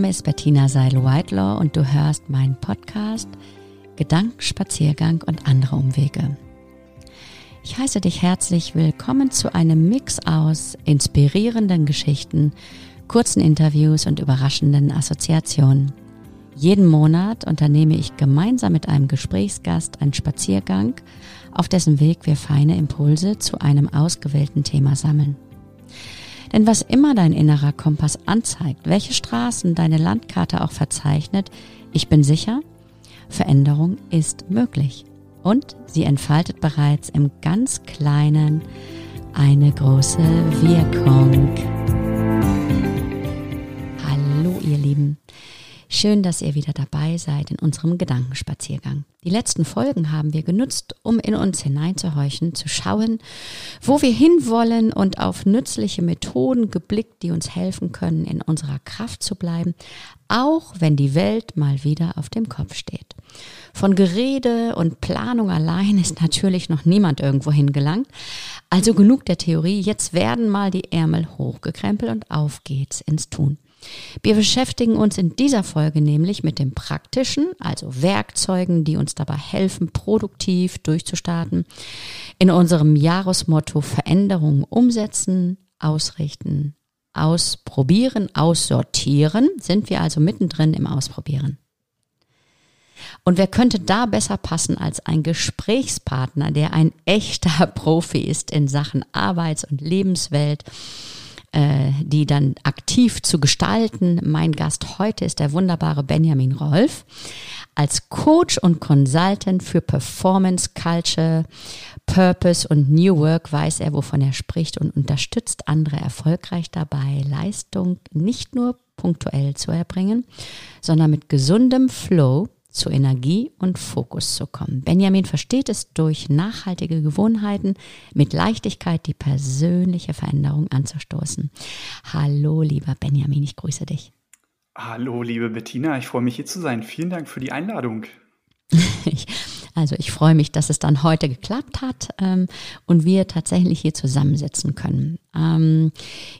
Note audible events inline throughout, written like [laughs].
Name ist Bettina Seil-Whitelaw und du hörst meinen Podcast Gedankenspaziergang und andere Umwege. Ich heiße dich herzlich willkommen zu einem Mix aus inspirierenden Geschichten, kurzen Interviews und überraschenden Assoziationen. Jeden Monat unternehme ich gemeinsam mit einem Gesprächsgast einen Spaziergang, auf dessen Weg wir feine Impulse zu einem ausgewählten Thema sammeln. Denn was immer dein innerer Kompass anzeigt, welche Straßen deine Landkarte auch verzeichnet, ich bin sicher, Veränderung ist möglich. Und sie entfaltet bereits im ganz kleinen eine große Wirkung. Hallo ihr Lieben. Schön, dass ihr wieder dabei seid in unserem Gedankenspaziergang. Die letzten Folgen haben wir genutzt, um in uns hineinzuhorchen, zu schauen, wo wir hinwollen und auf nützliche Methoden geblickt, die uns helfen können, in unserer Kraft zu bleiben, auch wenn die Welt mal wieder auf dem Kopf steht. Von Gerede und Planung allein ist natürlich noch niemand irgendwo hingelangt. Also genug der Theorie, jetzt werden mal die Ärmel hochgekrempelt und auf geht's ins Tun. Wir beschäftigen uns in dieser Folge nämlich mit dem Praktischen, also Werkzeugen, die uns dabei helfen, produktiv durchzustarten. In unserem Jahresmotto Veränderungen umsetzen, ausrichten, ausprobieren, aussortieren sind wir also mittendrin im Ausprobieren. Und wer könnte da besser passen als ein Gesprächspartner, der ein echter [laughs] Profi ist in Sachen Arbeits- und Lebenswelt? Äh, die dann aktiv zu gestalten. Mein Gast heute ist der wunderbare Benjamin Rolf. Als Coach und Consultant für Performance, Culture, Purpose und New Work weiß er, wovon er spricht und unterstützt andere erfolgreich dabei, Leistung nicht nur punktuell zu erbringen, sondern mit gesundem Flow zu Energie und Fokus zu kommen. Benjamin versteht es durch nachhaltige Gewohnheiten mit Leichtigkeit die persönliche Veränderung anzustoßen. Hallo, lieber Benjamin, ich grüße dich. Hallo, liebe Bettina, ich freue mich hier zu sein. Vielen Dank für die Einladung. ich [laughs] also ich freue mich, dass es dann heute geklappt hat ähm, und wir tatsächlich hier zusammensitzen können. Ähm,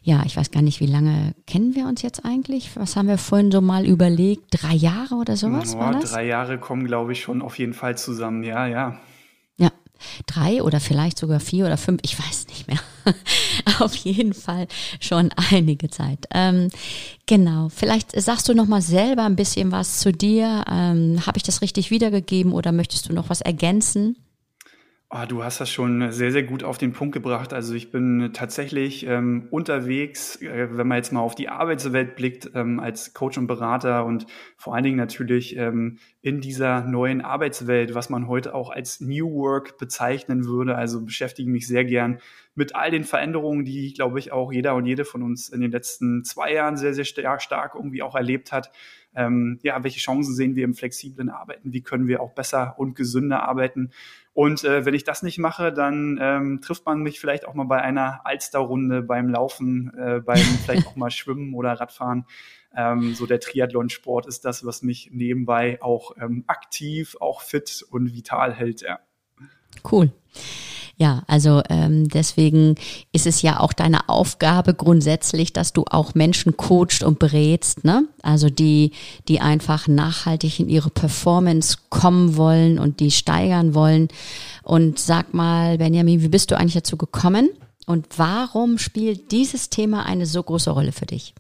ja, ich weiß gar nicht, wie lange kennen wir uns jetzt eigentlich? Was haben wir vorhin so mal überlegt? Drei Jahre oder sowas? Oh, war das? Drei Jahre kommen, glaube ich, schon auf jeden Fall zusammen. Ja, ja drei oder vielleicht sogar vier oder fünf, ich weiß nicht mehr. [laughs] Auf jeden Fall schon einige Zeit. Ähm, genau, vielleicht sagst du noch mal selber ein bisschen was zu dir. Ähm, Habe ich das richtig wiedergegeben oder möchtest du noch was ergänzen? Oh, du hast das schon sehr, sehr gut auf den Punkt gebracht. Also ich bin tatsächlich ähm, unterwegs, äh, wenn man jetzt mal auf die Arbeitswelt blickt, ähm, als Coach und Berater und vor allen Dingen natürlich ähm, in dieser neuen Arbeitswelt, was man heute auch als New Work bezeichnen würde. Also beschäftige mich sehr gern mit all den Veränderungen, die, glaube ich, auch jeder und jede von uns in den letzten zwei Jahren sehr, sehr stark, stark irgendwie auch erlebt hat. Ähm, ja, welche Chancen sehen wir im flexiblen Arbeiten? Wie können wir auch besser und gesünder arbeiten? Und äh, wenn ich das nicht mache, dann ähm, trifft man mich vielleicht auch mal bei einer Alsterrunde, beim Laufen, äh, beim [laughs] vielleicht auch mal Schwimmen oder Radfahren. Ähm, so der Triathlonsport ist das, was mich nebenbei auch ähm, aktiv, auch fit und vital hält. Ja. Cool. Ja, also ähm, deswegen ist es ja auch deine Aufgabe grundsätzlich, dass du auch Menschen coachst und berätst, ne? Also die, die einfach nachhaltig in ihre Performance kommen wollen und die steigern wollen. Und sag mal, Benjamin, wie bist du eigentlich dazu gekommen? Und warum spielt dieses Thema eine so große Rolle für dich?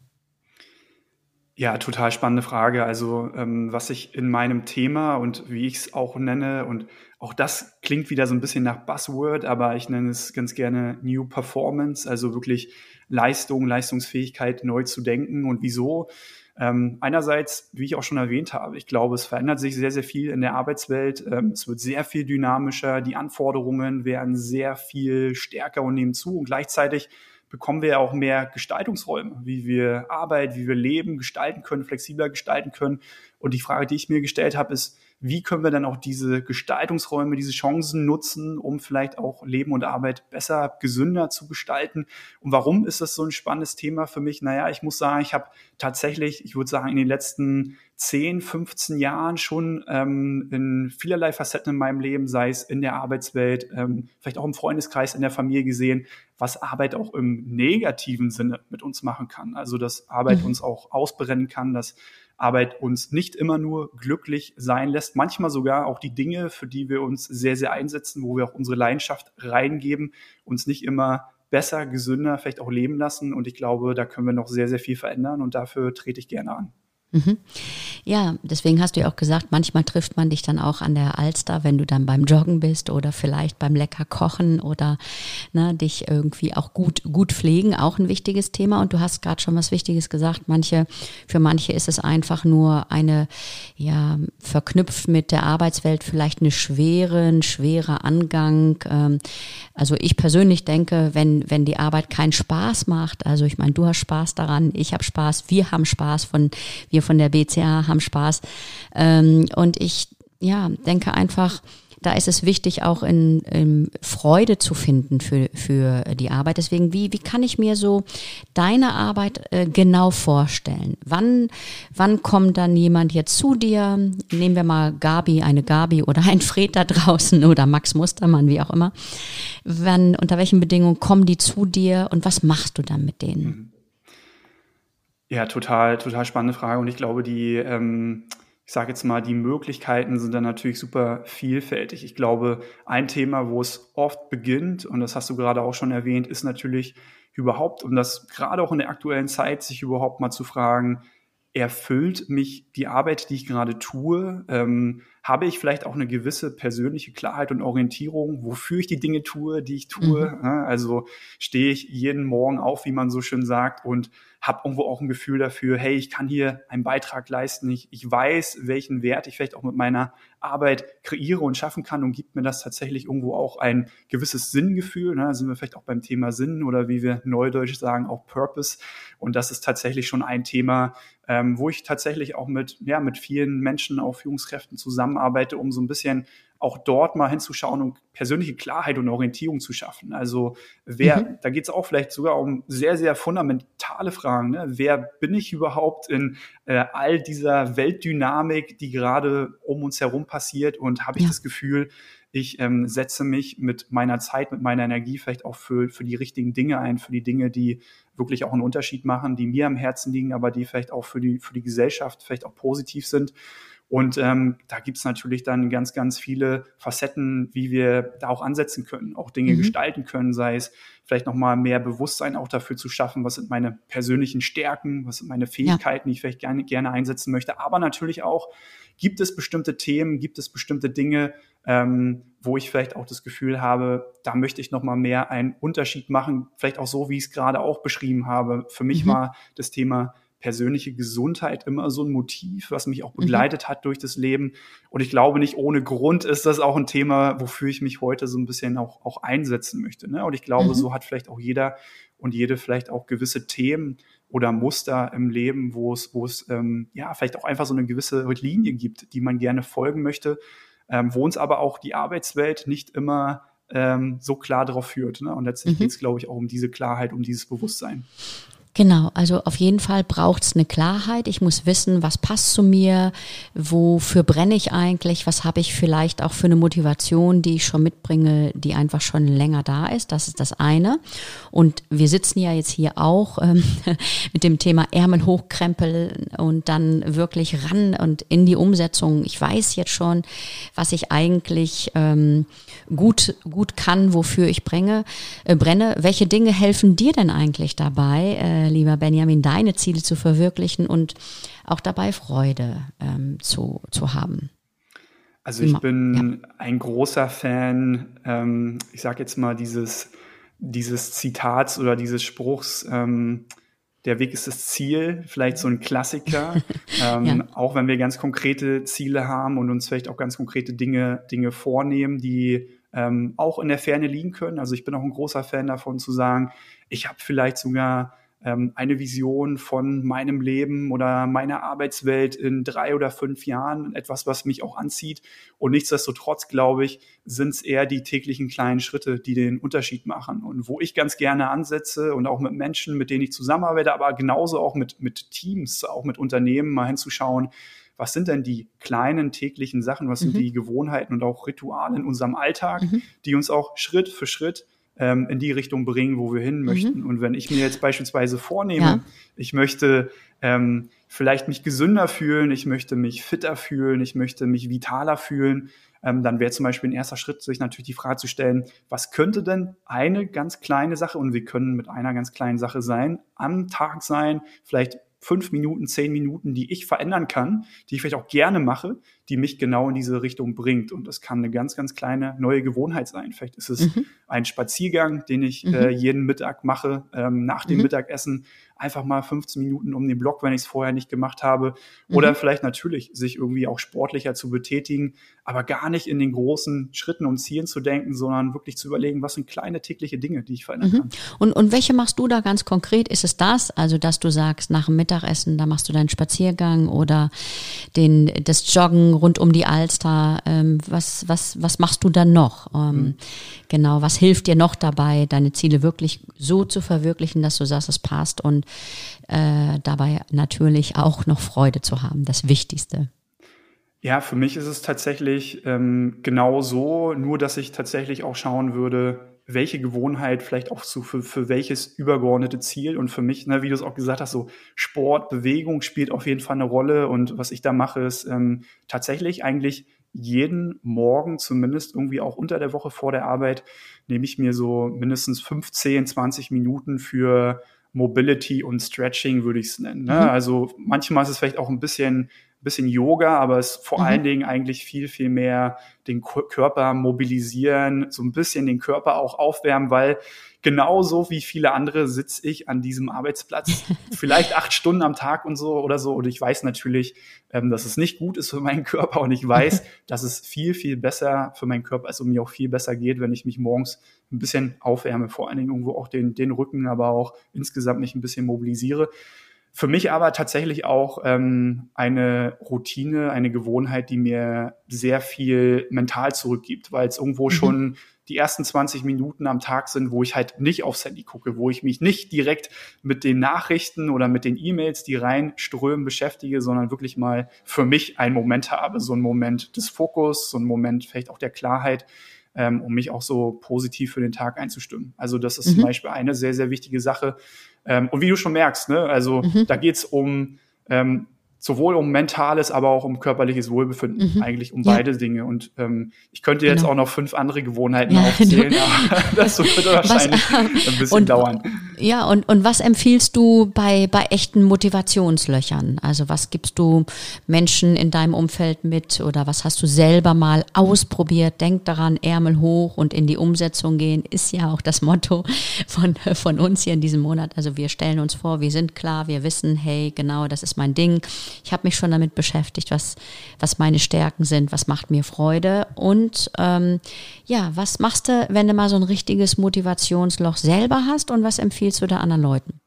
Ja, total spannende Frage. Also ähm, was ich in meinem Thema und wie ich es auch nenne und auch das klingt wieder so ein bisschen nach Buzzword, aber ich nenne es ganz gerne New Performance, also wirklich Leistung, Leistungsfähigkeit neu zu denken. Und wieso? Ähm, einerseits, wie ich auch schon erwähnt habe, ich glaube, es verändert sich sehr, sehr viel in der Arbeitswelt. Ähm, es wird sehr viel dynamischer. Die Anforderungen werden sehr viel stärker und nehmen zu. Und gleichzeitig bekommen wir auch mehr Gestaltungsräume, wie wir Arbeit, wie wir Leben gestalten können, flexibler gestalten können. Und die Frage, die ich mir gestellt habe, ist, wie können wir dann auch diese Gestaltungsräume, diese Chancen nutzen, um vielleicht auch Leben und Arbeit besser, gesünder zu gestalten. Und warum ist das so ein spannendes Thema für mich? Naja, ich muss sagen, ich habe tatsächlich, ich würde sagen, in den letzten 10, 15 Jahren schon ähm, in vielerlei Facetten in meinem Leben, sei es in der Arbeitswelt, ähm, vielleicht auch im Freundeskreis, in der Familie gesehen, was Arbeit auch im negativen Sinne mit uns machen kann. Also dass Arbeit mhm. uns auch ausbrennen kann, dass Arbeit uns nicht immer nur glücklich sein lässt, manchmal sogar auch die Dinge, für die wir uns sehr, sehr einsetzen, wo wir auch unsere Leidenschaft reingeben, uns nicht immer besser, gesünder vielleicht auch leben lassen. Und ich glaube, da können wir noch sehr, sehr viel verändern und dafür trete ich gerne an. Mhm. Ja, deswegen hast du ja auch gesagt, manchmal trifft man dich dann auch an der Alster, wenn du dann beim Joggen bist oder vielleicht beim lecker Kochen oder ne, dich irgendwie auch gut gut pflegen, auch ein wichtiges Thema. Und du hast gerade schon was Wichtiges gesagt. Manche, für manche ist es einfach nur eine, ja, verknüpft mit der Arbeitswelt vielleicht eine schwere, ein schwerer Angang. Ähm, also ich persönlich denke, wenn wenn die Arbeit keinen Spaß macht, also ich meine, du hast Spaß daran, ich habe Spaß, wir haben Spaß von wir wir von der BCA haben Spaß. Ähm, und ich ja, denke einfach, da ist es wichtig, auch in, in Freude zu finden für, für die Arbeit. Deswegen, wie, wie kann ich mir so deine Arbeit äh, genau vorstellen? Wann, wann kommt dann jemand jetzt zu dir? Nehmen wir mal Gabi, eine Gabi oder ein Fred da draußen oder Max Mustermann, wie auch immer. Wann, unter welchen Bedingungen kommen die zu dir und was machst du dann mit denen? Ja, total, total spannende Frage. Und ich glaube, die, ähm, ich sage jetzt mal, die Möglichkeiten sind dann natürlich super vielfältig. Ich glaube, ein Thema, wo es oft beginnt, und das hast du gerade auch schon erwähnt, ist natürlich überhaupt, um das gerade auch in der aktuellen Zeit, sich überhaupt mal zu fragen, erfüllt mich die Arbeit, die ich gerade tue? Ähm, habe ich vielleicht auch eine gewisse persönliche Klarheit und Orientierung, wofür ich die Dinge tue, die ich tue? Mhm. Also stehe ich jeden Morgen auf, wie man so schön sagt, und habe irgendwo auch ein Gefühl dafür, hey, ich kann hier einen Beitrag leisten. Ich, ich weiß, welchen Wert ich vielleicht auch mit meiner Arbeit kreiere und schaffen kann und gibt mir das tatsächlich irgendwo auch ein gewisses Sinngefühl. Ne? Da sind wir vielleicht auch beim Thema Sinn oder wie wir neudeutsch sagen, auch Purpose. Und das ist tatsächlich schon ein Thema, ähm, wo ich tatsächlich auch mit, ja, mit vielen Menschen, auch Führungskräften zusammenarbeite, um so ein bisschen auch dort mal hinzuschauen und persönliche Klarheit und Orientierung zu schaffen. Also wer, mhm. da geht es auch vielleicht sogar um sehr, sehr fundamentale Fragen. Ne? Wer bin ich überhaupt in äh, all dieser Weltdynamik, die gerade um uns herum passiert? Und habe ich ja. das Gefühl, ich ähm, setze mich mit meiner Zeit, mit meiner Energie vielleicht auch für, für die richtigen Dinge ein, für die Dinge, die wirklich auch einen Unterschied machen, die mir am Herzen liegen, aber die vielleicht auch für die, für die Gesellschaft vielleicht auch positiv sind. Und ähm, da gibt's natürlich dann ganz, ganz viele Facetten, wie wir da auch ansetzen können, auch Dinge mhm. gestalten können, sei es vielleicht nochmal mehr Bewusstsein auch dafür zu schaffen, was sind meine persönlichen Stärken, was sind meine Fähigkeiten, ja. die ich vielleicht gerne, gerne einsetzen möchte. Aber natürlich auch, gibt es bestimmte Themen, gibt es bestimmte Dinge, ähm, wo ich vielleicht auch das Gefühl habe, da möchte ich nochmal mehr einen Unterschied machen, vielleicht auch so, wie ich es gerade auch beschrieben habe. Für mich mhm. war das Thema persönliche Gesundheit immer so ein Motiv, was mich auch mhm. begleitet mhm. hat durch das Leben. Und ich glaube, nicht ohne Grund ist das auch ein Thema, wofür ich mich heute so ein bisschen auch, auch einsetzen möchte. Ne? Und ich glaube, mhm. so hat vielleicht auch jeder und jede vielleicht auch gewisse Themen oder Muster im Leben, wo es, wo es ähm, ja vielleicht auch einfach so eine gewisse Linie gibt, die man gerne folgen möchte, ähm, wo uns aber auch die Arbeitswelt nicht immer ähm, so klar darauf führt. Ne? Und letztlich mhm. geht es, glaube ich, auch um diese Klarheit, um dieses Bewusstsein. Genau, also auf jeden Fall braucht es eine Klarheit. Ich muss wissen, was passt zu mir, wofür brenne ich eigentlich, was habe ich vielleicht auch für eine Motivation, die ich schon mitbringe, die einfach schon länger da ist. Das ist das eine. Und wir sitzen ja jetzt hier auch ähm, [laughs] mit dem Thema Ärmel hochkrempeln und dann wirklich ran und in die Umsetzung. Ich weiß jetzt schon, was ich eigentlich ähm, gut, gut kann, wofür ich brenne, äh, brenne. Welche Dinge helfen dir denn eigentlich dabei? Äh, äh, lieber Benjamin, deine Ziele zu verwirklichen und auch dabei Freude ähm, zu, zu haben? Also ich bin ja. ein großer Fan, ähm, ich sage jetzt mal dieses, dieses Zitats oder dieses Spruchs, ähm, der Weg ist das Ziel, vielleicht so ein Klassiker, [laughs] ähm, ja. auch wenn wir ganz konkrete Ziele haben und uns vielleicht auch ganz konkrete Dinge, Dinge vornehmen, die ähm, auch in der Ferne liegen können. Also ich bin auch ein großer Fan davon zu sagen, ich habe vielleicht sogar ähm, eine Vision von meinem Leben oder meiner Arbeitswelt in drei oder fünf Jahren, etwas, was mich auch anzieht. Und nichtsdestotrotz, glaube ich, sind es eher die täglichen kleinen Schritte, die den Unterschied machen. Und wo ich ganz gerne ansetze und auch mit Menschen, mit denen ich zusammenarbeite, aber genauso auch mit, mit Teams, auch mit Unternehmen mal hinzuschauen, was sind denn die kleinen täglichen Sachen, was mhm. sind die Gewohnheiten und auch Rituale in unserem Alltag, mhm. die uns auch Schritt für Schritt ähm, in die Richtung bringen, wo wir hin mhm. möchten. Mhm. Und wenn ich mir jetzt beispielsweise vornehme, ja. ich möchte ähm, vielleicht mich gesünder fühlen, ich möchte mich fitter fühlen, ich möchte mich vitaler fühlen, ähm, dann wäre zum Beispiel ein erster Schritt, sich natürlich die Frage zu stellen, was könnte denn eine ganz kleine Sache, und wir können mit einer ganz kleinen Sache sein, am Tag sein, vielleicht fünf Minuten, zehn Minuten, die ich verändern kann, die ich vielleicht auch gerne mache, die mich genau in diese Richtung bringt. Und das kann eine ganz, ganz kleine neue Gewohnheit sein. Vielleicht ist es mhm. ein Spaziergang, den ich mhm. äh, jeden Mittag mache, ähm, nach dem mhm. Mittagessen einfach mal 15 Minuten um den Block, wenn ich es vorher nicht gemacht habe. Oder mhm. vielleicht natürlich sich irgendwie auch sportlicher zu betätigen, aber gar nicht in den großen Schritten und Zielen zu denken, sondern wirklich zu überlegen, was sind kleine tägliche Dinge, die ich verändern mhm. kann. Und, und welche machst du da ganz konkret? Ist es das, also dass du sagst, nach dem Mittagessen, da machst du deinen Spaziergang oder den, das Joggen rund um die Alster? Ähm, was, was, was machst du dann noch? Ähm, mhm. Genau, was hilft dir noch dabei, deine Ziele wirklich so zu verwirklichen, dass du sagst, es passt und äh, dabei natürlich auch noch Freude zu haben, das Wichtigste. Ja, für mich ist es tatsächlich ähm, genau so, nur dass ich tatsächlich auch schauen würde, welche Gewohnheit vielleicht auch so für, für welches übergeordnete Ziel. Und für mich, ne, wie du es auch gesagt hast, so Sport, Bewegung spielt auf jeden Fall eine Rolle. Und was ich da mache, ist ähm, tatsächlich eigentlich jeden Morgen, zumindest irgendwie auch unter der Woche vor der Arbeit, nehme ich mir so mindestens 15, 20 Minuten für Mobility und Stretching, würde ich es nennen. Ne? Mhm. Also manchmal ist es vielleicht auch ein bisschen, bisschen Yoga, aber es ist vor mhm. allen Dingen eigentlich viel, viel mehr den Körper mobilisieren, so ein bisschen den Körper auch aufwärmen, weil genauso wie viele andere sitze ich an diesem Arbeitsplatz [laughs] vielleicht acht Stunden am Tag und so oder so. Und ich weiß natürlich, ähm, dass es nicht gut ist für meinen Körper und ich weiß, [laughs] dass es viel, viel besser für meinen Körper ist und mir auch viel besser geht, wenn ich mich morgens ein bisschen aufwärme, vor allen Dingen irgendwo auch den, den Rücken, aber auch insgesamt mich ein bisschen mobilisiere. Für mich aber tatsächlich auch ähm, eine Routine, eine Gewohnheit, die mir sehr viel mental zurückgibt, weil es irgendwo mhm. schon die ersten 20 Minuten am Tag sind, wo ich halt nicht aufs Handy gucke, wo ich mich nicht direkt mit den Nachrichten oder mit den E-Mails, die reinströmen, beschäftige, sondern wirklich mal für mich einen Moment habe, so einen Moment des Fokus, so einen Moment vielleicht auch der Klarheit, ähm, um mich auch so positiv für den Tag einzustimmen. Also das ist mhm. zum Beispiel eine sehr, sehr wichtige Sache. Ähm, und wie du schon merkst, ne, also mhm. da geht's um ähm, sowohl um mentales, aber auch um körperliches Wohlbefinden, mhm. eigentlich um ja. beide Dinge. Und ähm, ich könnte jetzt genau. auch noch fünf andere Gewohnheiten ja, [laughs] aufzählen, aber [laughs] das wird wahrscheinlich was, ein bisschen und, dauern. Ja, und, und was empfiehlst du bei, bei echten Motivationslöchern? Also was gibst du Menschen in deinem Umfeld mit oder was hast du selber mal ausprobiert? Denk daran, Ärmel hoch und in die Umsetzung gehen, ist ja auch das Motto von, von uns hier in diesem Monat. Also wir stellen uns vor, wir sind klar, wir wissen, hey, genau, das ist mein Ding ich habe mich schon damit beschäftigt, was, was meine Stärken sind, was macht mir Freude und ähm, ja, was machst du, wenn du mal so ein richtiges Motivationsloch selber hast und was empfiehlst du da anderen Leuten?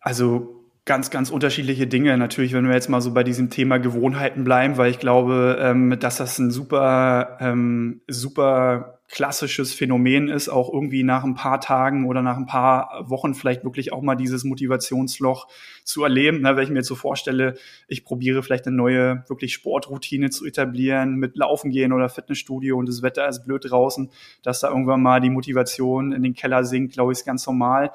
Also ganz, ganz unterschiedliche Dinge. Natürlich, wenn wir jetzt mal so bei diesem Thema Gewohnheiten bleiben, weil ich glaube, ähm, dass das ein super, ähm, super klassisches Phänomen ist, auch irgendwie nach ein paar Tagen oder nach ein paar Wochen vielleicht wirklich auch mal dieses Motivationsloch zu erleben. Ne, wenn ich mir jetzt so vorstelle, ich probiere vielleicht eine neue wirklich Sportroutine zu etablieren mit Laufen gehen oder Fitnessstudio und das Wetter ist blöd draußen, dass da irgendwann mal die Motivation in den Keller sinkt, glaube ich, ist ganz normal.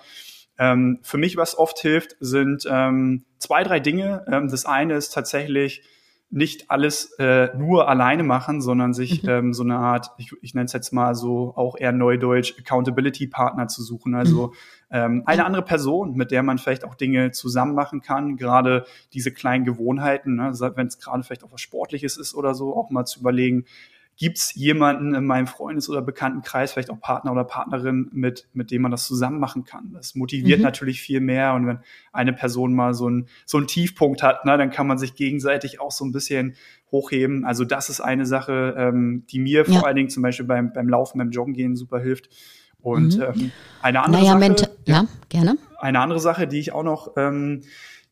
Ähm, für mich, was oft hilft, sind ähm, zwei, drei Dinge. Ähm, das eine ist tatsächlich nicht alles äh, nur alleine machen, sondern sich mhm. ähm, so eine Art, ich, ich nenne es jetzt mal so auch eher neudeutsch, Accountability-Partner zu suchen. Also mhm. ähm, eine andere Person, mit der man vielleicht auch Dinge zusammen machen kann, gerade diese kleinen Gewohnheiten, ne, wenn es gerade vielleicht auch was Sportliches ist oder so, auch mal zu überlegen, gibt es jemanden in meinem Freundes- oder Bekanntenkreis, vielleicht auch Partner oder Partnerin, mit, mit dem man das zusammen machen kann. Das motiviert mhm. natürlich viel mehr. Und wenn eine Person mal so, ein, so einen Tiefpunkt hat, ne, dann kann man sich gegenseitig auch so ein bisschen hochheben. Also das ist eine Sache, ähm, die mir ja. vor allen Dingen zum Beispiel beim, beim Laufen, beim Joggen gehen super hilft. Und mhm. ähm, eine andere naja, Sache, ja, gerne. Eine andere Sache, die ich auch noch, ähm,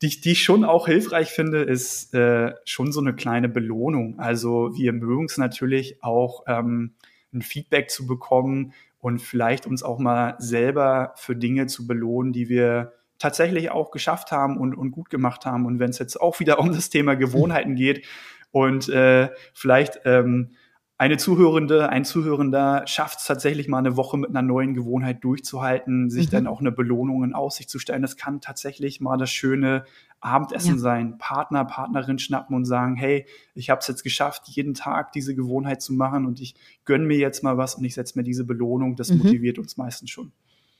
die, die ich schon auch hilfreich finde, ist äh, schon so eine kleine Belohnung. Also wir mögen es natürlich auch, ähm, ein Feedback zu bekommen und vielleicht uns auch mal selber für Dinge zu belohnen, die wir tatsächlich auch geschafft haben und, und gut gemacht haben. Und wenn es jetzt auch wieder um das Thema Gewohnheiten geht und äh, vielleicht ähm, eine Zuhörende, ein Zuhörender schafft es tatsächlich mal eine Woche mit einer neuen Gewohnheit durchzuhalten, sich mhm. dann auch eine Belohnung in Aussicht zu stellen. Das kann tatsächlich mal das schöne Abendessen ja. sein, Partner, Partnerin schnappen und sagen, hey, ich habe es jetzt geschafft, jeden Tag diese Gewohnheit zu machen und ich gönne mir jetzt mal was und ich setze mir diese Belohnung. Das mhm. motiviert uns meistens schon.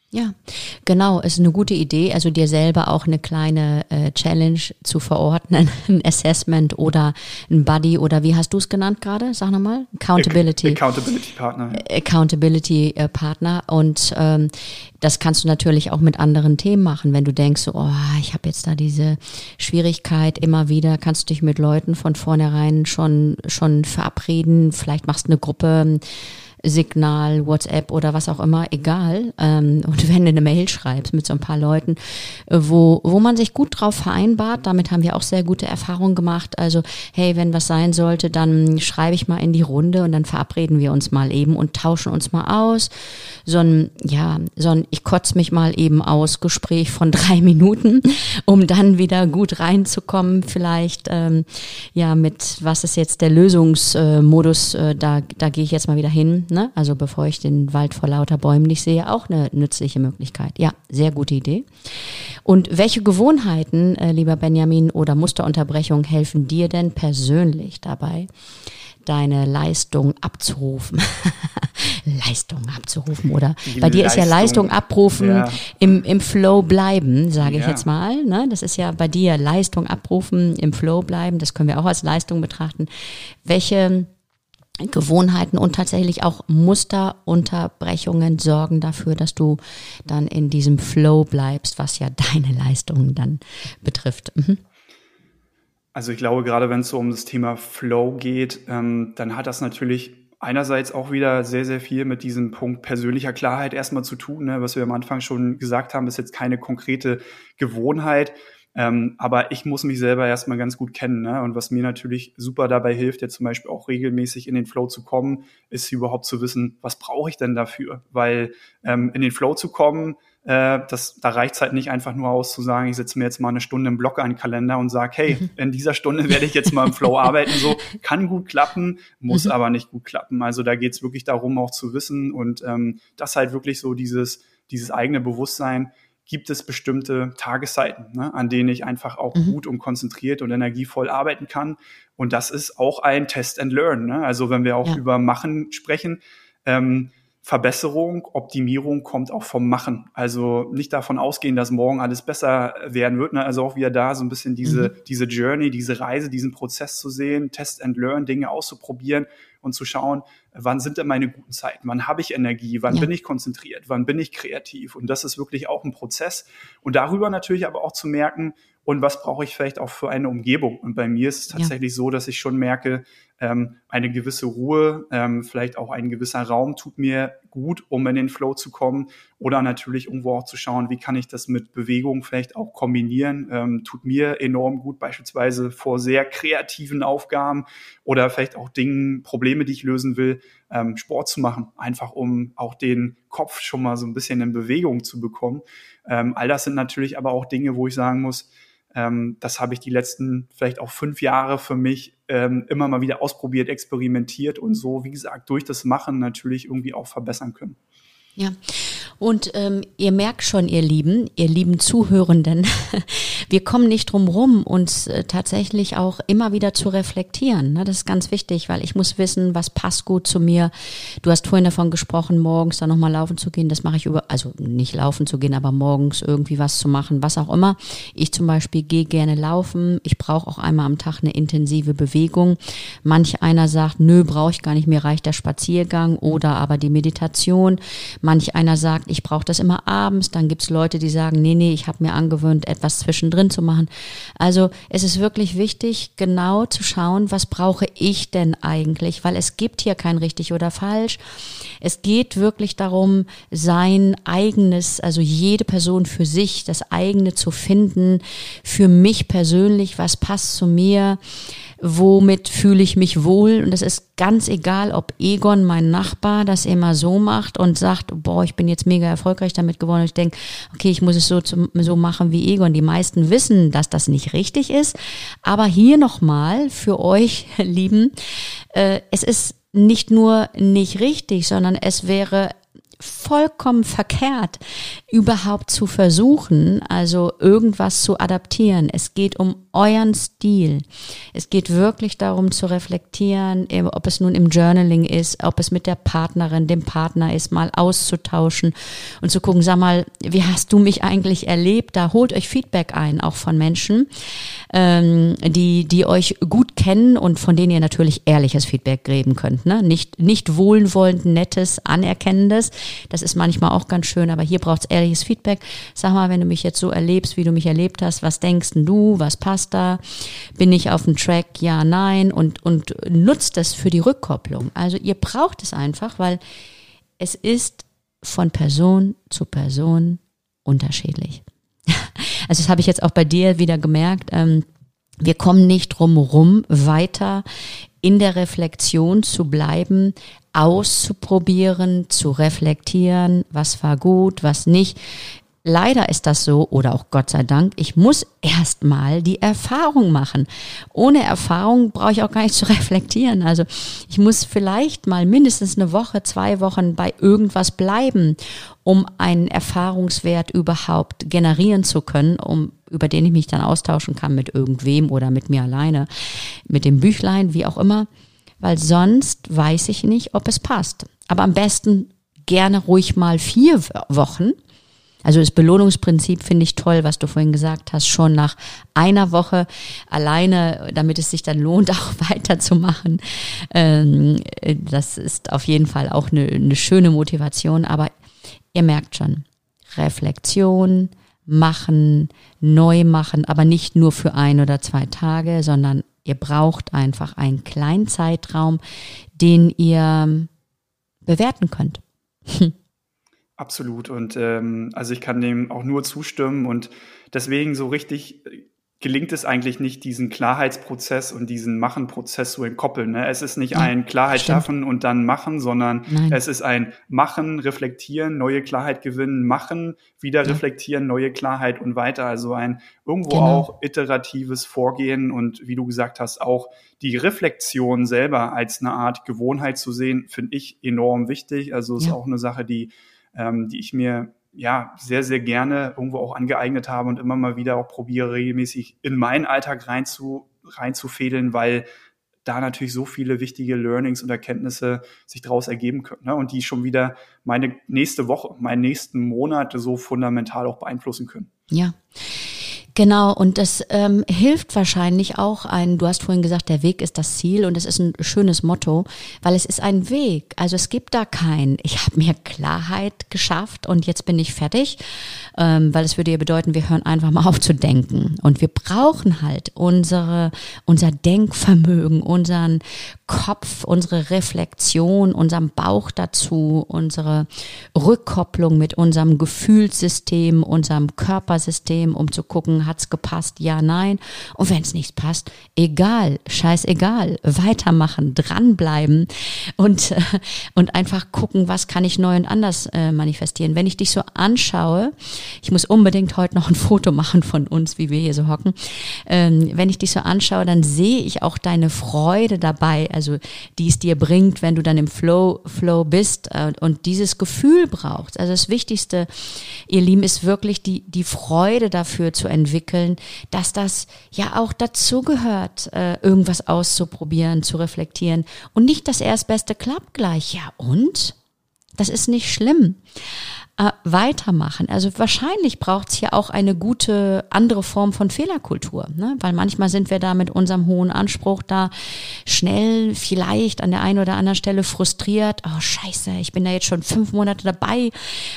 Ja, genau, ist eine gute Idee, also dir selber auch eine kleine äh, Challenge zu verordnen, [laughs] ein Assessment oder ein Buddy oder wie hast du es genannt gerade? Sag nochmal. Accountability. Accountability Partner. Accountability äh, Partner und ähm, das kannst du natürlich auch mit anderen Themen machen, wenn du denkst, oh, ich habe jetzt da diese Schwierigkeit immer wieder, kannst du dich mit Leuten von vornherein schon schon verabreden, vielleicht machst du eine Gruppe Signal, WhatsApp oder was auch immer, egal. Ähm, und [laughs] wenn du eine Mail schreibst mit so ein paar Leuten, äh, wo, wo man sich gut drauf vereinbart, damit haben wir auch sehr gute Erfahrungen gemacht. Also, hey, wenn was sein sollte, dann schreibe ich mal in die Runde und dann verabreden wir uns mal eben und tauschen uns mal aus. So ein, ja, so ein, ich kotze mich mal eben aus Gespräch von [laughs] drei Minuten, um dann wieder gut reinzukommen, vielleicht, ähm, ja, mit was ist jetzt der Lösungsmodus, äh, da, da gehe ich jetzt mal wieder hin ne? Also bevor ich den Wald vor lauter Bäumen nicht sehe, auch eine nützliche Möglichkeit. Ja, sehr gute Idee. Und welche Gewohnheiten, äh, lieber Benjamin, oder Musterunterbrechung helfen dir denn persönlich dabei, deine Leistung abzurufen. [laughs] Leistung abzurufen oder Die bei dir Leistung, ist ja Leistung abrufen ja. Im, im Flow bleiben, sage ich ja. jetzt mal. Ne? Das ist ja bei dir Leistung abrufen, im Flow bleiben. Das können wir auch als Leistung betrachten. Welche Gewohnheiten und tatsächlich auch Musterunterbrechungen sorgen dafür, dass du dann in diesem Flow bleibst, was ja deine Leistungen dann betrifft. Mhm. Also ich glaube, gerade wenn es so um das Thema Flow geht, ähm, dann hat das natürlich einerseits auch wieder sehr, sehr viel mit diesem Punkt persönlicher Klarheit erstmal zu tun. Ne? Was wir am Anfang schon gesagt haben, ist jetzt keine konkrete Gewohnheit, ähm, aber ich muss mich selber erstmal ganz gut kennen. Ne? Und was mir natürlich super dabei hilft, jetzt zum Beispiel auch regelmäßig in den Flow zu kommen, ist überhaupt zu wissen, was brauche ich denn dafür? Weil ähm, in den Flow zu kommen, äh, das, da reicht es halt nicht einfach nur aus zu sagen, ich setze mir jetzt mal eine Stunde im Block einen Kalender und sage, hey, [laughs] in dieser Stunde werde ich jetzt mal im Flow arbeiten. So kann gut klappen, muss mhm. aber nicht gut klappen. Also da geht es wirklich darum, auch zu wissen und ähm, das halt wirklich so dieses, dieses eigene Bewusstsein, gibt es bestimmte Tageszeiten, ne, an denen ich einfach auch mhm. gut und konzentriert und energievoll arbeiten kann. Und das ist auch ein Test and Learn. Ne? Also wenn wir auch ja. über Machen sprechen, ähm, Verbesserung, Optimierung kommt auch vom Machen. Also nicht davon ausgehen, dass morgen alles besser werden wird. Ne? Also auch wieder da so ein bisschen diese, mhm. diese Journey, diese Reise, diesen Prozess zu sehen, Test and Learn, Dinge auszuprobieren und zu schauen, wann sind denn meine guten Zeiten, wann habe ich Energie, wann ja. bin ich konzentriert, wann bin ich kreativ. Und das ist wirklich auch ein Prozess. Und darüber natürlich aber auch zu merken, und was brauche ich vielleicht auch für eine Umgebung. Und bei mir ist es tatsächlich ja. so, dass ich schon merke, ähm, eine gewisse Ruhe, ähm, vielleicht auch ein gewisser Raum tut mir gut, um in den Flow zu kommen. Oder natürlich irgendwo auch zu schauen, wie kann ich das mit Bewegung vielleicht auch kombinieren. Ähm, tut mir enorm gut, beispielsweise vor sehr kreativen Aufgaben oder vielleicht auch Dingen, Probleme, die ich lösen will, ähm, Sport zu machen, einfach um auch den Kopf schon mal so ein bisschen in Bewegung zu bekommen. Ähm, all das sind natürlich aber auch Dinge, wo ich sagen muss, ähm, das habe ich die letzten vielleicht auch fünf Jahre für mich ähm, immer mal wieder ausprobiert, experimentiert und so, wie gesagt, durch das Machen natürlich irgendwie auch verbessern können. Ja, und ähm, ihr merkt schon, ihr Lieben, ihr lieben Zuhörenden, [laughs] wir kommen nicht drum rum, uns äh, tatsächlich auch immer wieder zu reflektieren. Ne? Das ist ganz wichtig, weil ich muss wissen, was passt gut zu mir. Du hast vorhin davon gesprochen, morgens dann nochmal laufen zu gehen. Das mache ich über, also nicht laufen zu gehen, aber morgens irgendwie was zu machen, was auch immer. Ich zum Beispiel gehe gerne laufen. Ich brauche auch einmal am Tag eine intensive Bewegung. Manch einer sagt, nö, brauche ich gar nicht, mir reicht der Spaziergang oder aber die Meditation. Manch einer sagt, sagt, ich brauche das immer abends. Dann gibt's Leute, die sagen, nee, nee, ich habe mir angewöhnt, etwas zwischendrin zu machen. Also es ist wirklich wichtig, genau zu schauen, was brauche ich denn eigentlich, weil es gibt hier kein richtig oder falsch. Es geht wirklich darum, sein eigenes, also jede Person für sich, das eigene zu finden, für mich persönlich, was passt zu mir womit fühle ich mich wohl. Und es ist ganz egal, ob Egon, mein Nachbar, das immer so macht und sagt, boah, ich bin jetzt mega erfolgreich damit geworden. Ich denke, okay, ich muss es so, so machen wie Egon. Die meisten wissen, dass das nicht richtig ist. Aber hier nochmal für euch, [laughs] Lieben, äh, es ist nicht nur nicht richtig, sondern es wäre vollkommen verkehrt, überhaupt zu versuchen, also irgendwas zu adaptieren. Es geht um euren Stil. Es geht wirklich darum zu reflektieren, ob es nun im Journaling ist, ob es mit der Partnerin, dem Partner ist, mal auszutauschen und zu gucken, sag mal, wie hast du mich eigentlich erlebt? Da holt euch Feedback ein, auch von Menschen, ähm, die, die euch gut kennen und von denen ihr natürlich ehrliches Feedback geben könnt. Ne? Nicht, nicht wohlwollend, nettes, anerkennendes. Das ist manchmal auch ganz schön, aber hier braucht es ehrliches Feedback. Sag mal, wenn du mich jetzt so erlebst, wie du mich erlebt hast, was denkst du, was passt da? Bin ich auf dem Track? Ja, nein. Und, und nutzt das für die Rückkopplung. Also ihr braucht es einfach, weil es ist von Person zu Person unterschiedlich. [laughs] Also das habe ich jetzt auch bei dir wieder gemerkt. Ähm, wir kommen nicht drum rum, weiter in der Reflexion zu bleiben, auszuprobieren, zu reflektieren, was war gut, was nicht leider ist das so, oder auch Gott sei Dank, ich muss erstmal die Erfahrung machen. Ohne Erfahrung brauche ich auch gar nicht zu [laughs] reflektieren. Also ich muss vielleicht mal mindestens eine Woche, zwei Wochen bei irgendwas bleiben, um einen Erfahrungswert überhaupt generieren zu können, um über den ich mich dann austauschen kann mit irgendwem oder mit mir alleine, mit dem Büchlein, wie auch immer, weil sonst weiß ich nicht, ob es passt. Aber am besten gerne ruhig mal vier Wochen, also das Belohnungsprinzip finde ich toll, was du vorhin gesagt hast, schon nach einer Woche alleine, damit es sich dann lohnt, [laughs] auch weiterzumachen. Ähm, das ist auf jeden Fall auch eine, eine schöne Motivation, aber ihr merkt schon, Reflexion, machen, neu machen, aber nicht nur für ein oder zwei Tage, sondern ihr braucht einfach einen kleinen Zeitraum, den ihr bewerten könnt. [laughs] Absolut. Und ähm, also ich kann dem auch nur zustimmen. Und deswegen so richtig gelingt es eigentlich nicht, diesen Klarheitsprozess und diesen Machenprozess zu entkoppeln. Ne? Es ist nicht ja, ein Klarheit stimmt. schaffen und dann machen, sondern Nein. es ist ein Machen, Reflektieren, neue Klarheit gewinnen, Machen, wieder ja. reflektieren, neue Klarheit und weiter. Also ein irgendwo genau. auch iteratives Vorgehen und wie du gesagt hast, auch die Reflexion selber als eine Art Gewohnheit zu sehen, finde ich enorm wichtig. Also ist ja. auch eine Sache, die ähm, die ich mir ja sehr, sehr gerne irgendwo auch angeeignet habe und immer mal wieder auch probiere, regelmäßig in meinen Alltag rein zu, reinzufädeln, weil da natürlich so viele wichtige Learnings und Erkenntnisse sich daraus ergeben können ne? und die schon wieder meine nächste Woche, meinen nächsten Monat so fundamental auch beeinflussen können. Ja. Genau, und das ähm, hilft wahrscheinlich auch ein, du hast vorhin gesagt, der Weg ist das Ziel und es ist ein schönes Motto, weil es ist ein Weg. Also es gibt da kein, ich habe mir Klarheit geschafft und jetzt bin ich fertig, ähm, weil es würde ja bedeuten, wir hören einfach mal auf zu denken. Und wir brauchen halt unsere, unser Denkvermögen, unseren Kopf, unsere Reflexion, unseren Bauch dazu, unsere Rückkopplung mit unserem Gefühlssystem, unserem Körpersystem, um zu gucken, hat's gepasst, ja, nein. Und wenn es nicht passt, egal, scheißegal, weitermachen, dranbleiben und, äh, und einfach gucken, was kann ich neu und anders äh, manifestieren. Wenn ich dich so anschaue, ich muss unbedingt heute noch ein Foto machen von uns, wie wir hier so hocken. Ähm, wenn ich dich so anschaue, dann sehe ich auch deine Freude dabei, also die es dir bringt, wenn du dann im Flow, Flow bist äh, und dieses Gefühl brauchst. Also das Wichtigste, ihr Lieben, ist wirklich die, die Freude dafür zu entwickeln, dass das ja auch dazugehört, äh, irgendwas auszuprobieren, zu reflektieren und nicht das Erstbeste klappt gleich. Ja und? Das ist nicht schlimm. äh, weitermachen. Also wahrscheinlich braucht es hier auch eine gute andere Form von Fehlerkultur, ne? weil manchmal sind wir da mit unserem hohen Anspruch da schnell vielleicht an der einen oder anderen Stelle frustriert. Oh scheiße, ich bin da jetzt schon fünf Monate dabei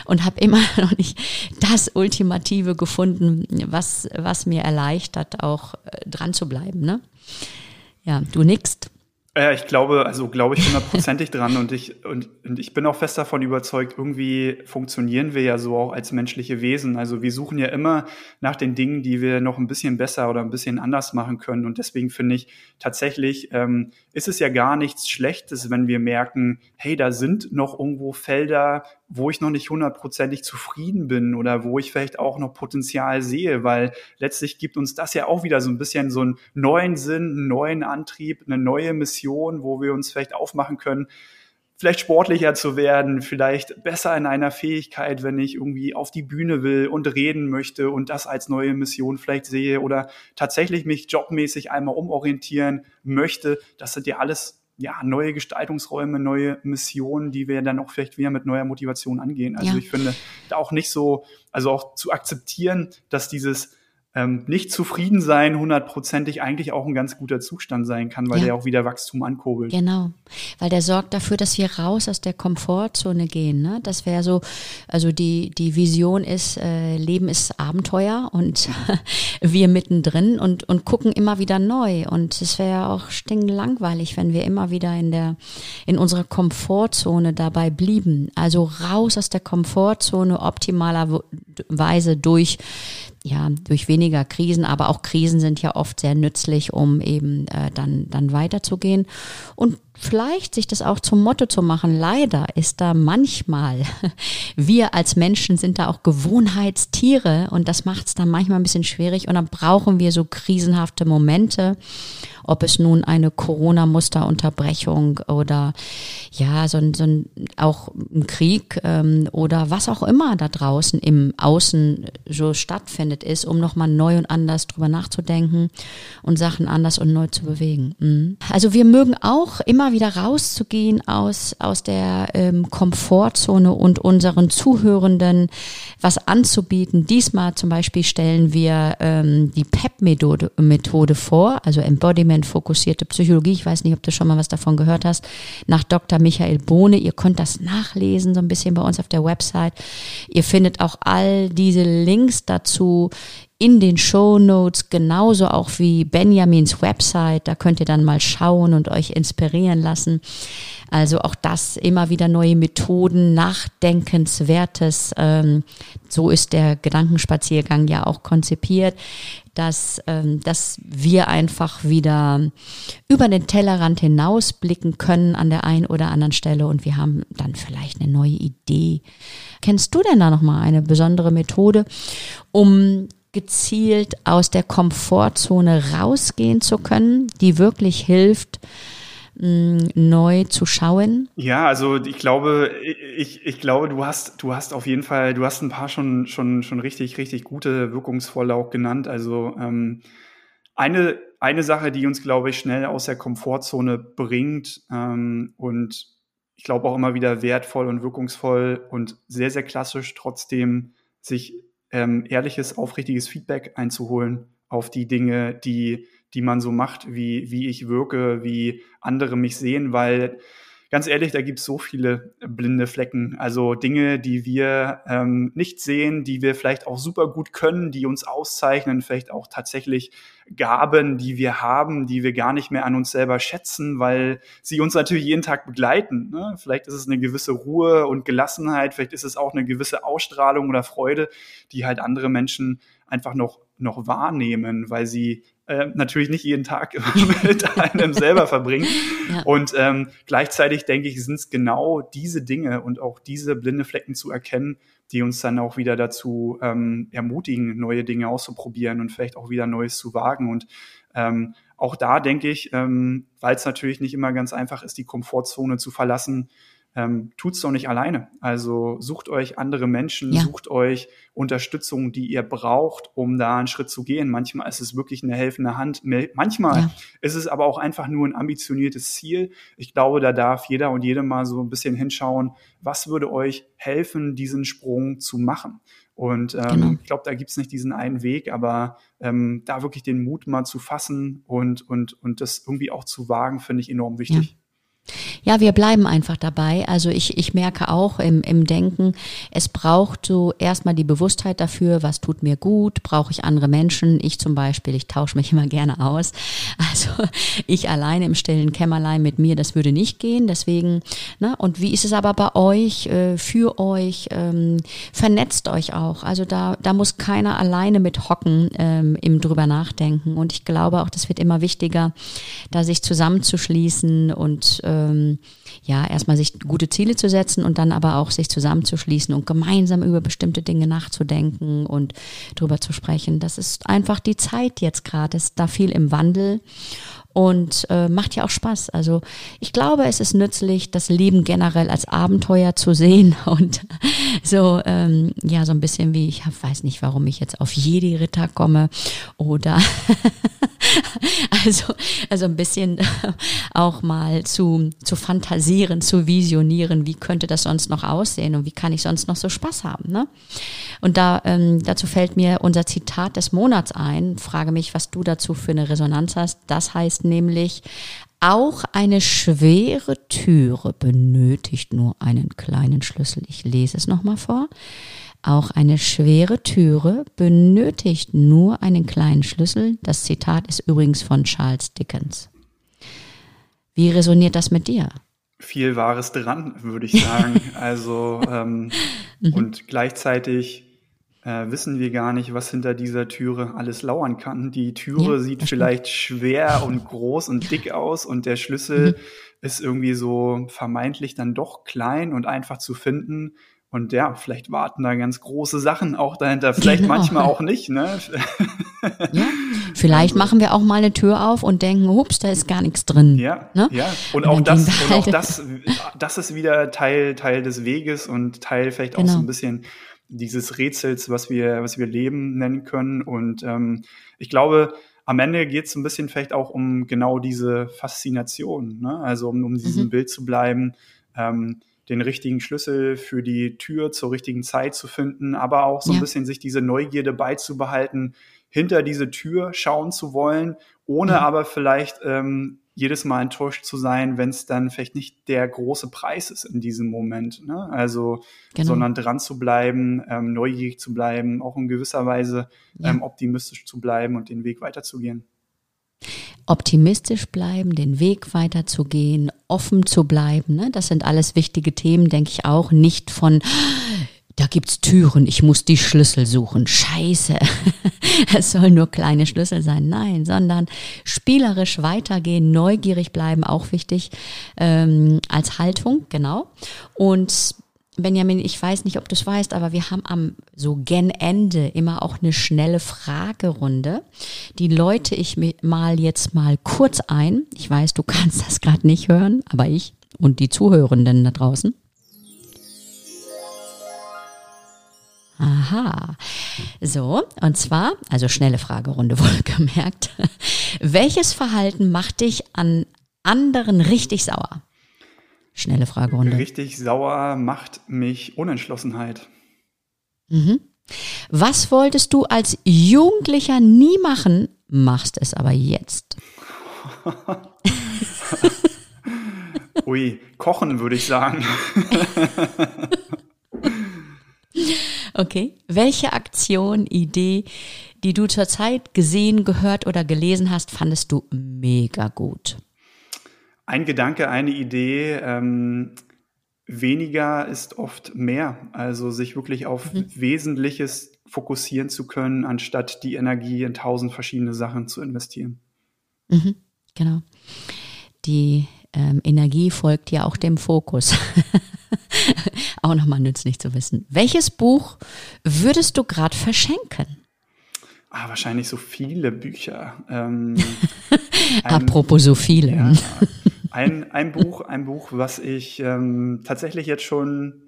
und habe immer [laughs] noch nicht das Ultimative gefunden, was, was mir erleichtert, auch äh, dran zu bleiben. Ne? Ja, du nickst. Ja, ich glaube, also glaube ich hundertprozentig dran und ich, und, und ich bin auch fest davon überzeugt, irgendwie funktionieren wir ja so auch als menschliche Wesen. Also wir suchen ja immer nach den Dingen, die wir noch ein bisschen besser oder ein bisschen anders machen können. Und deswegen finde ich tatsächlich, ähm, ist es ja gar nichts Schlechtes, wenn wir merken, hey, da sind noch irgendwo Felder, wo ich noch nicht hundertprozentig zufrieden bin oder wo ich vielleicht auch noch Potenzial sehe, weil letztlich gibt uns das ja auch wieder so ein bisschen so einen neuen Sinn, einen neuen Antrieb, eine neue Mission, wo wir uns vielleicht aufmachen können, vielleicht sportlicher zu werden, vielleicht besser in einer Fähigkeit, wenn ich irgendwie auf die Bühne will und reden möchte und das als neue Mission vielleicht sehe oder tatsächlich mich jobmäßig einmal umorientieren möchte. Das sind ja alles ja, neue Gestaltungsräume, neue Missionen, die wir dann auch vielleicht wieder mit neuer Motivation angehen. Also ja. ich finde da auch nicht so, also auch zu akzeptieren, dass dieses ähm, nicht zufrieden sein hundertprozentig eigentlich auch ein ganz guter Zustand sein kann, weil ja. der auch wieder Wachstum ankurbelt. Genau, weil der sorgt dafür, dass wir raus aus der Komfortzone gehen. Ne? Das wäre so, also die, die Vision ist, äh, Leben ist Abenteuer und [laughs] wir mittendrin und, und gucken immer wieder neu. Und es wäre auch stinklangweilig, wenn wir immer wieder in der, in unserer Komfortzone dabei blieben. Also raus aus der Komfortzone optimalerweise durch ja, durch weniger Krisen, aber auch Krisen sind ja oft sehr nützlich, um eben äh, dann, dann weiterzugehen. Und vielleicht sich das auch zum Motto zu machen. Leider ist da manchmal, [laughs] wir als Menschen sind da auch Gewohnheitstiere und das macht es dann manchmal ein bisschen schwierig und dann brauchen wir so krisenhafte Momente, ob es nun eine Corona-Musterunterbrechung oder ja, so ein, so ein auch ein Krieg ähm, oder was auch immer da draußen im Außen so stattfindet ist, um nochmal neu und anders drüber nachzudenken und Sachen anders und neu zu bewegen. Mhm. Also wir mögen auch immer wieder rauszugehen aus, aus der ähm, Komfortzone und unseren Zuhörenden was anzubieten. Diesmal zum Beispiel stellen wir ähm, die PEP-Methode Methode vor, also Embodiment fokussierte Psychologie. Ich weiß nicht, ob du schon mal was davon gehört hast. Nach Dr. Michael Bohne. Ihr könnt das nachlesen, so ein bisschen bei uns auf der Website. Ihr findet auch all diese Links dazu in den Show Notes, genauso auch wie Benjamins Website. Da könnt ihr dann mal schauen und euch inspirieren lassen. Also auch das immer wieder neue Methoden, Nachdenkenswertes. Ähm, so ist der Gedankenspaziergang ja auch konzipiert, dass, ähm, dass wir einfach wieder über den Tellerrand hinausblicken können an der einen oder anderen Stelle und wir haben dann vielleicht eine neue Idee. Kennst du denn da nochmal eine besondere Methode, um gezielt aus der Komfortzone rausgehen zu können, die wirklich hilft, mm, neu zu schauen? Ja, also ich glaube, ich, ich glaube, du hast, du hast auf jeden Fall, du hast ein paar schon, schon, schon richtig, richtig gute, wirkungsvolle auch genannt. Also ähm, eine, eine Sache, die uns, glaube ich, schnell aus der Komfortzone bringt ähm, und ich glaube auch immer wieder wertvoll und wirkungsvoll und sehr, sehr klassisch trotzdem sich ähm, ehrliches, aufrichtiges Feedback einzuholen auf die Dinge, die, die man so macht, wie, wie ich wirke, wie andere mich sehen, weil ganz ehrlich, da gibt es so viele blinde Flecken. Also Dinge, die wir ähm, nicht sehen, die wir vielleicht auch super gut können, die uns auszeichnen, vielleicht auch tatsächlich Gaben, die wir haben, die wir gar nicht mehr an uns selber schätzen, weil sie uns natürlich jeden Tag begleiten. Ne? Vielleicht ist es eine gewisse Ruhe und Gelassenheit, vielleicht ist es auch eine gewisse Ausstrahlung oder Freude, die halt andere Menschen einfach noch, noch wahrnehmen, weil sie äh, natürlich nicht jeden Tag [laughs] mit einem selber verbringen. Ja. Und ähm, gleichzeitig denke ich, sind es genau diese Dinge und auch diese blinde Flecken zu erkennen, die uns dann auch wieder dazu ähm, ermutigen, neue Dinge auszuprobieren und vielleicht auch wieder Neues zu wagen. Und ähm, auch da denke ich, ähm, weil es natürlich nicht immer ganz einfach ist, die Komfortzone zu verlassen, ähm, tut's doch nicht alleine. Also sucht euch andere Menschen, ja. sucht euch Unterstützung, die ihr braucht, um da einen Schritt zu gehen. Manchmal ist es wirklich eine helfende Hand. Manchmal ja. ist es aber auch einfach nur ein ambitioniertes Ziel. Ich glaube, da darf jeder und jede mal so ein bisschen hinschauen, was würde euch helfen, diesen Sprung zu machen. Und ähm, genau. ich glaube, da gibt's nicht diesen einen Weg, aber ähm, da wirklich den Mut mal zu fassen und, und, und das irgendwie auch zu wagen, finde ich enorm wichtig. Ja. Ja, wir bleiben einfach dabei. Also ich, ich merke auch im, im Denken, es braucht so erstmal die Bewusstheit dafür, was tut mir gut, brauche ich andere Menschen. Ich zum Beispiel, ich tausche mich [laughs] immer gerne aus. Also ich alleine im stillen Kämmerlein mit mir, das würde nicht gehen. Deswegen, ne, und wie ist es aber bei euch, äh, für euch? Ähm, vernetzt euch auch. Also da, da muss keiner alleine mit hocken ähm, im drüber nachdenken. Und ich glaube auch, das wird immer wichtiger, da sich zusammenzuschließen und ähm, ja, erstmal sich gute Ziele zu setzen und dann aber auch sich zusammenzuschließen und gemeinsam über bestimmte Dinge nachzudenken und drüber zu sprechen. Das ist einfach die Zeit jetzt gerade. Es ist da viel im Wandel und äh, macht ja auch Spaß. Also ich glaube, es ist nützlich, das Leben generell als Abenteuer zu sehen [laughs] und so ähm, ja so ein bisschen wie ich hab, weiß nicht, warum ich jetzt auf Jedi Ritter komme oder [laughs] also also ein bisschen [laughs] auch mal zu zu fantasieren, zu visionieren, wie könnte das sonst noch aussehen und wie kann ich sonst noch so Spaß haben, ne? Und da ähm, dazu fällt mir unser Zitat des Monats ein. Frage mich, was du dazu für eine Resonanz hast. Das heißt nämlich, auch eine schwere Türe benötigt nur einen kleinen Schlüssel. Ich lese es nochmal vor. Auch eine schwere Türe benötigt nur einen kleinen Schlüssel. Das Zitat ist übrigens von Charles Dickens. Wie resoniert das mit dir? Viel Wahres dran, würde ich sagen. [laughs] also ähm, mhm. und gleichzeitig äh, wissen wir gar nicht, was hinter dieser Türe alles lauern kann. Die Türe ja, sieht vielleicht schwer und groß und dick aus und der Schlüssel mhm. ist irgendwie so vermeintlich dann doch klein und einfach zu finden. Und ja, vielleicht warten da ganz große Sachen auch dahinter. Vielleicht genau. manchmal auch nicht, ne? Ja, vielleicht also. machen wir auch mal eine Tür auf und denken, ups, da ist gar nichts drin. Ja, ne? ja. Und, und auch das, und auch das, das ist wieder Teil, Teil des Weges und Teil vielleicht genau. auch so genau. ein bisschen dieses Rätsels, was wir, was wir Leben nennen können. Und ähm, ich glaube, am Ende geht es ein bisschen vielleicht auch um genau diese Faszination, ne? also um, um diesem mhm. Bild zu bleiben, ähm, den richtigen Schlüssel für die Tür zur richtigen Zeit zu finden, aber auch so ein bisschen sich diese Neugierde beizubehalten, hinter diese Tür schauen zu wollen, ohne mhm. aber vielleicht ähm, jedes Mal enttäuscht zu sein, wenn es dann vielleicht nicht der große Preis ist in diesem Moment. Ne? Also, genau. sondern dran zu bleiben, ähm, neugierig zu bleiben, auch in gewisser Weise ja. ähm, optimistisch zu bleiben und den Weg weiterzugehen. Optimistisch bleiben, den Weg weiterzugehen, offen zu bleiben, ne? das sind alles wichtige Themen, denke ich auch. Nicht von da gibt's Türen, ich muss die Schlüssel suchen. Scheiße. [laughs] es soll nur kleine Schlüssel sein. Nein, sondern spielerisch weitergehen, neugierig bleiben, auch wichtig ähm, als Haltung, genau. Und Benjamin, ich weiß nicht, ob du es weißt, aber wir haben am so gen Ende immer auch eine schnelle Fragerunde. Die läute ich mal jetzt mal kurz ein. Ich weiß, du kannst das gerade nicht hören, aber ich und die Zuhörenden da draußen. Aha. So, und zwar, also schnelle Fragerunde [laughs] wohlgemerkt. Welches Verhalten macht dich an anderen richtig sauer? Schnelle Fragerunde. Richtig sauer macht mich Unentschlossenheit. Mhm. Was wolltest du als Jugendlicher nie machen, machst es aber jetzt? [laughs] Ui, kochen würde ich sagen. [laughs] Okay. Welche Aktion, Idee, die du zurzeit gesehen, gehört oder gelesen hast, fandest du mega gut? Ein Gedanke, eine Idee. Ähm, weniger ist oft mehr. Also sich wirklich auf mhm. Wesentliches fokussieren zu können, anstatt die Energie in tausend verschiedene Sachen zu investieren. Mhm, genau. Die ähm, Energie folgt ja auch dem Fokus. [laughs] auch nochmal nützlich zu wissen. Welches Buch würdest du gerade verschenken? Ah, wahrscheinlich so viele Bücher. Ähm, [laughs] ein, Apropos so viele. Ja, ein, ein Buch, ein Buch, was ich ähm, tatsächlich jetzt schon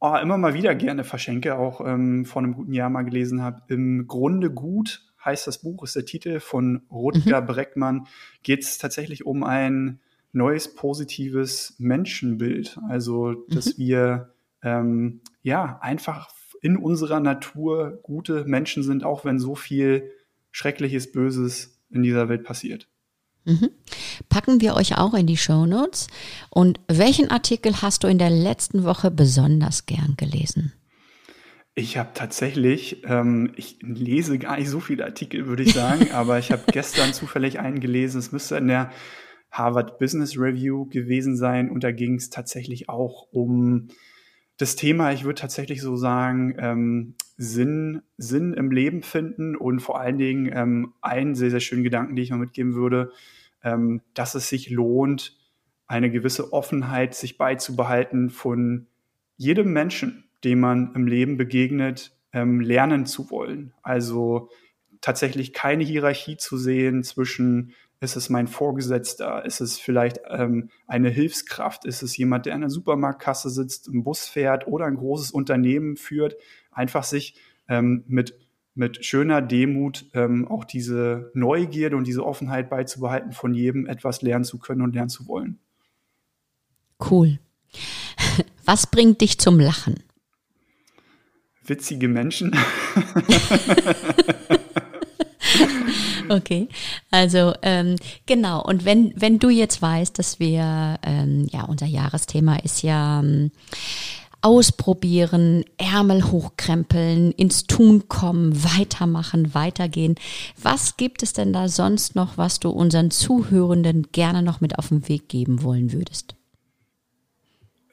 oh, immer mal wieder gerne verschenke, auch ähm, vor einem guten Jahr mal gelesen habe. Im Grunde gut heißt das Buch, ist der Titel von Rutger mhm. Breckmann. Geht es tatsächlich um ein neues positives Menschenbild. Also, dass mhm. wir ähm, ja einfach in unserer Natur gute Menschen sind, auch wenn so viel Schreckliches, Böses in dieser Welt passiert. Mhm. Packen wir euch auch in die Show Notes. Und welchen Artikel hast du in der letzten Woche besonders gern gelesen? Ich habe tatsächlich, ähm, ich lese gar nicht so viele Artikel, würde ich sagen, [laughs] aber ich habe gestern zufällig einen gelesen. Es müsste in der Harvard Business Review gewesen sein und da ging es tatsächlich auch um das Thema, ich würde tatsächlich so sagen, ähm, Sinn, Sinn im Leben finden und vor allen Dingen ähm, einen sehr, sehr schönen Gedanken, den ich mal mitgeben würde, ähm, dass es sich lohnt, eine gewisse Offenheit sich beizubehalten von jedem Menschen, dem man im Leben begegnet, ähm, lernen zu wollen. Also tatsächlich keine Hierarchie zu sehen zwischen ist es mein Vorgesetzter? Ist es vielleicht ähm, eine Hilfskraft? Ist es jemand, der an der Supermarktkasse sitzt, im Bus fährt oder ein großes Unternehmen führt? Einfach sich ähm, mit, mit schöner Demut ähm, auch diese Neugierde und diese Offenheit beizubehalten, von jedem etwas lernen zu können und lernen zu wollen. Cool. [laughs] Was bringt dich zum Lachen? Witzige Menschen. [laughs] [laughs] Okay, also ähm, genau. Und wenn wenn du jetzt weißt, dass wir ähm, ja unser Jahresthema ist ja ähm, ausprobieren, Ärmel hochkrempeln, ins Tun kommen, weitermachen, weitergehen. Was gibt es denn da sonst noch, was du unseren Zuhörenden gerne noch mit auf den Weg geben wollen würdest?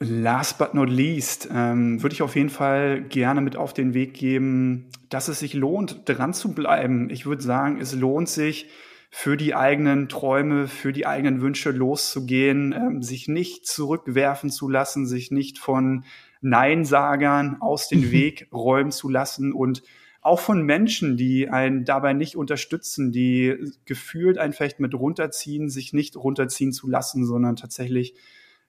Last but not least ähm, würde ich auf jeden Fall gerne mit auf den Weg geben, dass es sich lohnt, dran zu bleiben. Ich würde sagen, es lohnt sich, für die eigenen Träume, für die eigenen Wünsche loszugehen, ähm, sich nicht zurückwerfen zu lassen, sich nicht von Neinsagern aus den [laughs] Weg räumen zu lassen und auch von Menschen, die einen dabei nicht unterstützen, die gefühlt einen vielleicht mit runterziehen, sich nicht runterziehen zu lassen, sondern tatsächlich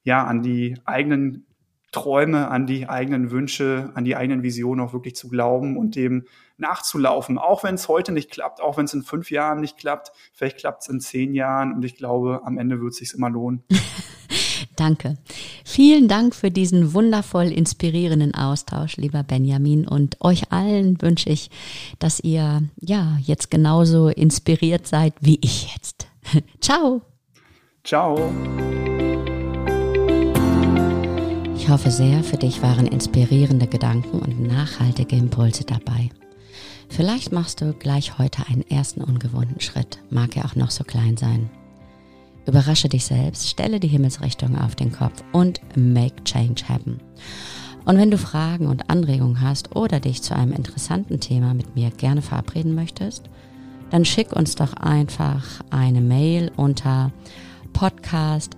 ja, an die eigenen Träume, an die eigenen Wünsche, an die eigenen Visionen auch wirklich zu glauben und dem nachzulaufen. Auch wenn es heute nicht klappt, auch wenn es in fünf Jahren nicht klappt, vielleicht klappt es in zehn Jahren und ich glaube, am Ende wird es sich immer lohnen. [laughs] Danke. Vielen Dank für diesen wundervoll inspirierenden Austausch, lieber Benjamin. Und euch allen wünsche ich, dass ihr ja jetzt genauso inspiriert seid wie ich jetzt. [laughs] Ciao. Ciao. Ich hoffe sehr, für dich waren inspirierende Gedanken und nachhaltige Impulse dabei. Vielleicht machst du gleich heute einen ersten ungewohnten Schritt, mag er auch noch so klein sein. Überrasche dich selbst, stelle die Himmelsrichtung auf den Kopf und make change happen. Und wenn du Fragen und Anregungen hast oder dich zu einem interessanten Thema mit mir gerne verabreden möchtest, dann schick uns doch einfach eine Mail unter podcast